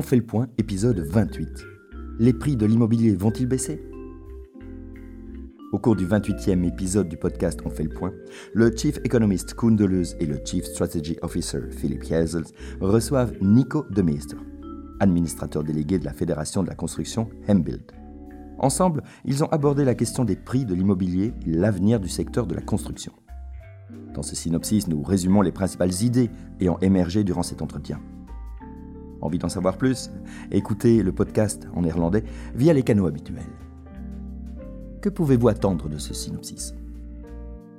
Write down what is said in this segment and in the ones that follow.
On fait le point, épisode 28. Les prix de l'immobilier vont-ils baisser? Au cours du 28e épisode du podcast On fait le point, le Chief Economist Deleuze et le Chief Strategy Officer Philippe Jezels reçoivent Nico de Meester, administrateur délégué de la Fédération de la construction Hembuild. Ensemble, ils ont abordé la question des prix de l'immobilier et l'avenir du secteur de la construction. Dans ce synopsis, nous résumons les principales idées ayant émergé durant cet entretien. Envie d'en savoir plus? Écoutez le podcast en néerlandais via les canaux habituels. Que pouvez-vous attendre de ce synopsis?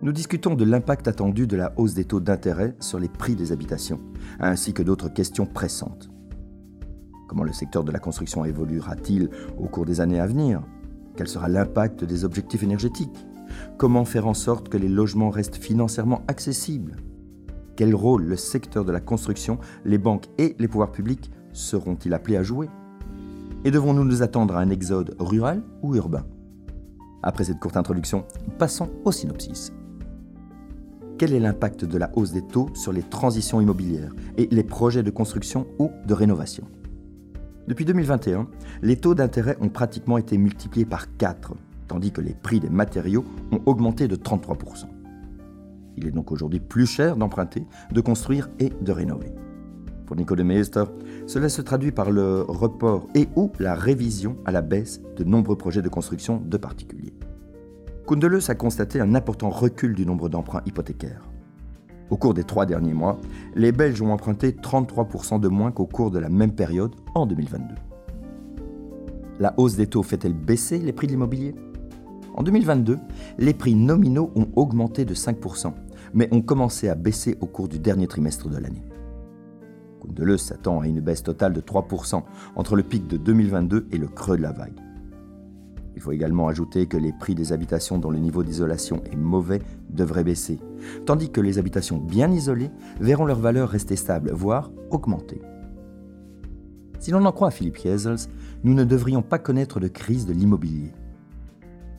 Nous discutons de l'impact attendu de la hausse des taux d'intérêt sur les prix des habitations, ainsi que d'autres questions pressantes. Comment le secteur de la construction évoluera-t-il au cours des années à venir? Quel sera l'impact des objectifs énergétiques? Comment faire en sorte que les logements restent financièrement accessibles? Quel rôle le secteur de la construction, les banques et les pouvoirs publics seront-ils appelés à jouer? Et devons-nous nous attendre à un exode rural ou urbain? Après cette courte introduction, passons au synopsis. Quel est l'impact de la hausse des taux sur les transitions immobilières et les projets de construction ou de rénovation? Depuis 2021, les taux d'intérêt ont pratiquement été multipliés par 4, tandis que les prix des matériaux ont augmenté de 33%. Il est donc aujourd'hui plus cher d'emprunter, de construire et de rénover. Pour Nico de Meester, cela se traduit par le report et ou la révision à la baisse de nombreux projets de construction de particuliers. Koundelus a constaté un important recul du nombre d'emprunts hypothécaires. Au cours des trois derniers mois, les Belges ont emprunté 33% de moins qu'au cours de la même période en 2022. La hausse des taux fait-elle baisser les prix de l'immobilier? En 2022, les prix nominaux ont augmenté de 5%, mais ont commencé à baisser au cours du dernier trimestre de l'année. Koundeleux s'attend à une baisse totale de 3% entre le pic de 2022 et le creux de la vague. Il faut également ajouter que les prix des habitations dont le niveau d'isolation est mauvais devraient baisser, tandis que les habitations bien isolées verront leur valeur rester stable, voire augmenter. Si l'on en croit à Philippe Jezels, nous ne devrions pas connaître de crise de l'immobilier.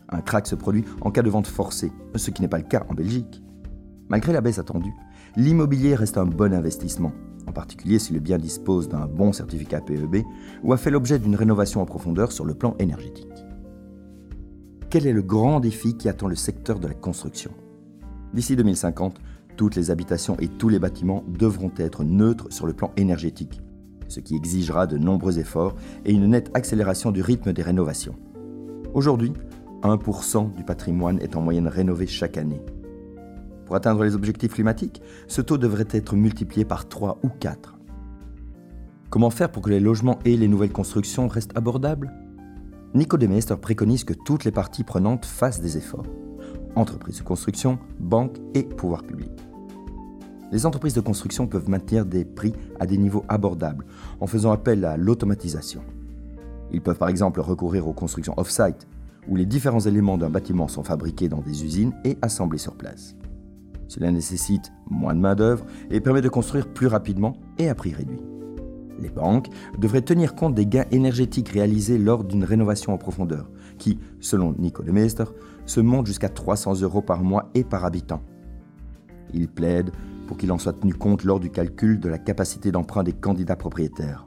Un crack se produit en cas de vente forcée, ce qui n'est pas le cas en Belgique. Malgré la baisse attendue, l'immobilier reste un bon investissement, en particulier si le bien dispose d'un bon certificat PEB ou a fait l'objet d'une rénovation en profondeur sur le plan énergétique quel est le grand défi qui attend le secteur de la construction? D'ici 2050, toutes les habitations et tous les bâtiments devront être neutres sur le plan énergétique, ce qui exigera de nombreux efforts et une nette accélération du rythme des rénovations. Aujourd'hui, 1% du patrimoine est en moyenne rénové chaque année. Pour atteindre les objectifs climatiques, ce taux devrait être multiplié par 3 ou 4. Comment faire pour que les logements et les nouvelles constructions restent abordables? Nico de préconise que toutes les parties prenantes fassent des efforts. Entreprises de construction, banques et pouvoirs publics. Les entreprises de construction peuvent maintenir des prix à des niveaux abordables en faisant appel à l'automatisation. Ils peuvent par exemple recourir aux constructions off-site, où les différents éléments d'un bâtiment sont fabriqués dans des usines et assemblés sur place. Cela nécessite moins de main-d'œuvre et permet de construire plus rapidement et à prix réduit. Les banques devraient tenir compte des gains énergétiques réalisés lors d'une rénovation en profondeur, qui, selon Nico de se monte jusqu'à 300 euros par mois et par habitant. Il plaide pour qu'il en soit tenu compte lors du calcul de la capacité d'emprunt des candidats propriétaires.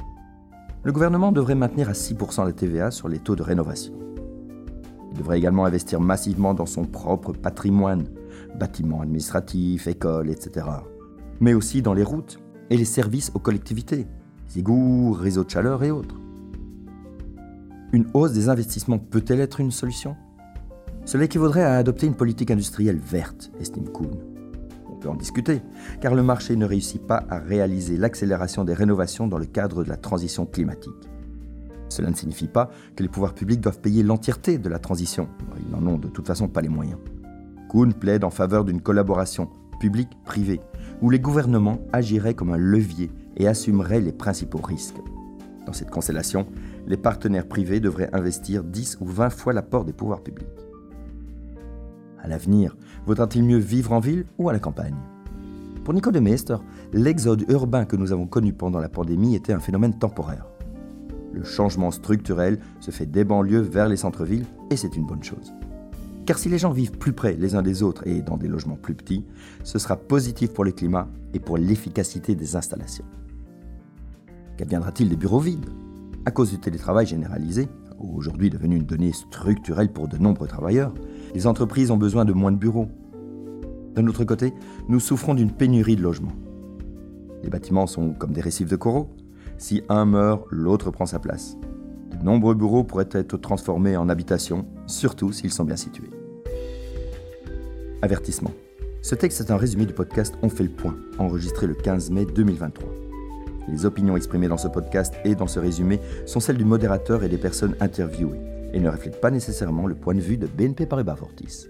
Le gouvernement devrait maintenir à 6% la TVA sur les taux de rénovation. Il devrait également investir massivement dans son propre patrimoine, bâtiments administratifs, écoles, etc. Mais aussi dans les routes et les services aux collectivités, égouts, réseaux de chaleur et autres. Une hausse des investissements peut-elle être une solution? Cela équivaudrait à adopter une politique industrielle verte, estime Kuhn. On peut en discuter, car le marché ne réussit pas à réaliser l'accélération des rénovations dans le cadre de la transition climatique. Cela ne signifie pas que les pouvoirs publics doivent payer l'entièreté de la transition. Ils n'en ont de toute façon pas les moyens. Kuhn plaide en faveur d'une collaboration publique-privée, où les gouvernements agiraient comme un levier et assumerait les principaux risques. Dans cette constellation, les partenaires privés devraient investir 10 ou 20 fois l'apport des pouvoirs publics. À l'avenir, vaudra-t-il mieux vivre en ville ou à la campagne? Pour Nico de Meester, l'exode urbain que nous avons connu pendant la pandémie était un phénomène temporaire. Le changement structurel se fait des banlieues vers les centres-villes et c'est une bonne chose. Car si les gens vivent plus près les uns des autres et dans des logements plus petits, ce sera positif pour le climat et pour l'efficacité des installations. Qu'adviendra-t-il des bureaux vides? À cause du télétravail généralisé, aujourd'hui devenu une donnée structurelle pour de nombreux travailleurs, les entreprises ont besoin de moins de bureaux. D'un autre côté, nous souffrons d'une pénurie de logements. Les bâtiments sont comme des récifs de coraux. Si un meurt, l'autre prend sa place. De nombreux bureaux pourraient être transformés en habitations, surtout s'ils sont bien situés. Avertissement. Ce texte est un résumé du podcast On fait le point, enregistré le 15 mai 2023. Les opinions exprimées dans ce podcast et dans ce résumé sont celles du modérateur et des personnes interviewées, et ne reflètent pas nécessairement le point de vue de BNP Paribas Fortis.